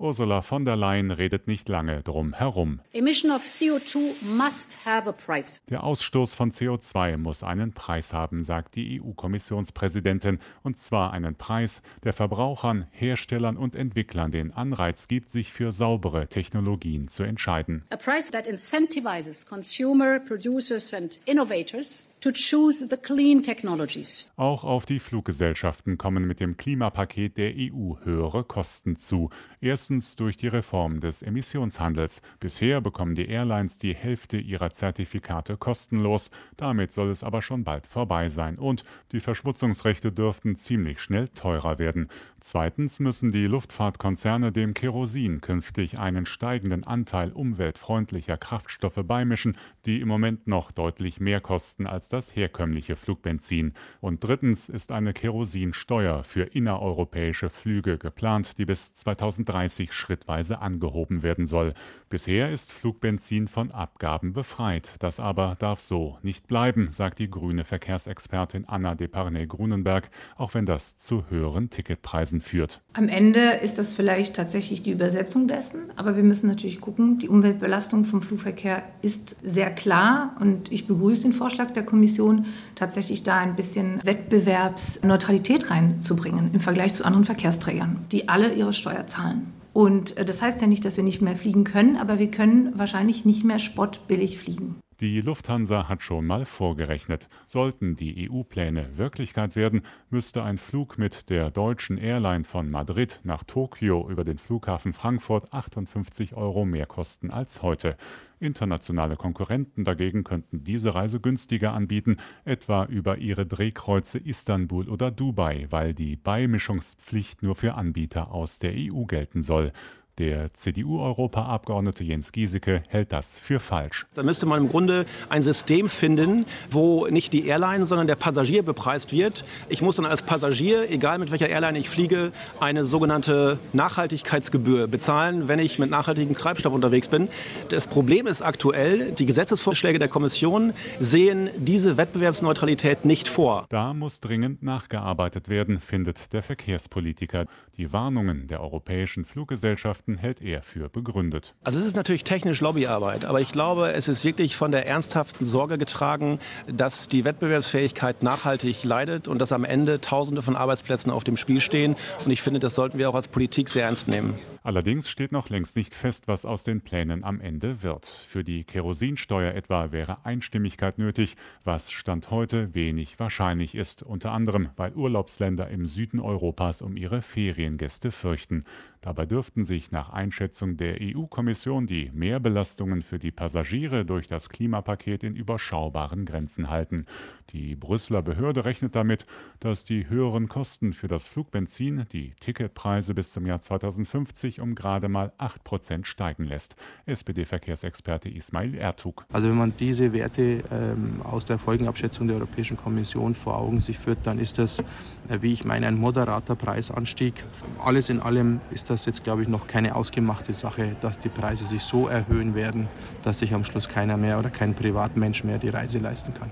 Ursula von der Leyen redet nicht lange drum herum. Emission of CO2 must have a price. Der Ausstoß von CO2 muss einen Preis haben, sagt die EU-Kommissionspräsidentin, und zwar einen Preis, der Verbrauchern, Herstellern und Entwicklern den Anreiz gibt, sich für saubere Technologien zu entscheiden. A price that incentivizes consumer, producers and innovators Auch auf die Fluggesellschaften kommen mit dem Klimapaket der EU höhere Kosten zu. Erstens durch die Reform des Emissionshandels. Bisher bekommen die Airlines die Hälfte ihrer Zertifikate kostenlos. Damit soll es aber schon bald vorbei sein. Und die Verschmutzungsrechte dürften ziemlich schnell teurer werden. Zweitens müssen die Luftfahrtkonzerne dem Kerosin künftig einen steigenden Anteil umweltfreundlicher Kraftstoffe beimischen, die im Moment noch deutlich mehr kosten als das herkömmliche Flugbenzin. Und drittens ist eine Kerosinsteuer für innereuropäische Flüge geplant, die bis 2030 schrittweise angehoben werden soll. Bisher ist Flugbenzin von Abgaben befreit. Das aber darf so nicht bleiben, sagt die grüne Verkehrsexpertin Anna Deparnay-Grunenberg, auch wenn das zu höheren Ticketpreisen führt. Am Ende ist das vielleicht tatsächlich die Übersetzung dessen, aber wir müssen natürlich gucken, die Umweltbelastung vom Flugverkehr ist sehr klar und ich begrüße den Vorschlag der Kommission Kommission tatsächlich da ein bisschen Wettbewerbsneutralität reinzubringen im Vergleich zu anderen Verkehrsträgern, die alle ihre Steuer zahlen. Und äh, das heißt ja nicht, dass wir nicht mehr fliegen können, aber wir können wahrscheinlich nicht mehr spottbillig fliegen. Die Lufthansa hat schon mal vorgerechnet. Sollten die EU-Pläne Wirklichkeit werden, müsste ein Flug mit der deutschen Airline von Madrid nach Tokio über den Flughafen Frankfurt 58 Euro mehr kosten als heute. Internationale Konkurrenten dagegen könnten diese Reise günstiger anbieten, etwa über ihre Drehkreuze Istanbul oder Dubai, weil die Beimischungspflicht nur für Anbieter aus der EU gelten soll. Der CDU-Europaabgeordnete Jens Giesecke hält das für falsch. Da müsste man im Grunde ein System finden, wo nicht die Airline, sondern der Passagier bepreist wird. Ich muss dann als Passagier, egal mit welcher Airline ich fliege, eine sogenannte Nachhaltigkeitsgebühr bezahlen, wenn ich mit nachhaltigem Treibstoff unterwegs bin. Das Problem ist aktuell, die Gesetzesvorschläge der Kommission sehen diese Wettbewerbsneutralität nicht vor. Da muss dringend nachgearbeitet werden, findet der Verkehrspolitiker. Die Warnungen der europäischen Fluggesellschaften Gutachten hält er für begründet. Also es ist natürlich technisch Lobbyarbeit, aber ich glaube, es ist wirklich von der ernsthaften Sorge getragen, dass die Wettbewerbsfähigkeit nachhaltig leidet und dass am Ende Tausende von Arbeitsplätzen auf dem Spiel stehen. Und ich finde, das sollten wir auch als Politik sehr ernst nehmen. Allerdings steht noch längst nicht fest, was aus den Plänen am Ende wird. Für die Kerosinsteuer etwa wäre Einstimmigkeit nötig, was Stand heute wenig wahrscheinlich ist, unter anderem weil Urlaubsländer im Süden Europas um ihre Feriengäste fürchten. Dabei dürften sich nach Einschätzung der EU-Kommission die Mehrbelastungen für die Passagiere durch das Klimapaket in überschaubaren Grenzen halten. Die Brüsseler Behörde rechnet damit, dass die höheren Kosten für das Flugbenzin die Ticketpreise bis zum Jahr 2050 um gerade mal 8 Prozent steigen lässt. SPD-Verkehrsexperte Ismail Ertug. Also wenn man diese Werte ähm, aus der Folgenabschätzung der Europäischen Kommission vor Augen sich führt, dann ist das, äh, wie ich meine, ein moderater Preisanstieg. Alles in allem ist das jetzt, glaube ich, noch keine ausgemachte Sache, dass die Preise sich so erhöhen werden, dass sich am Schluss keiner mehr oder kein Privatmensch mehr die Reise leisten kann.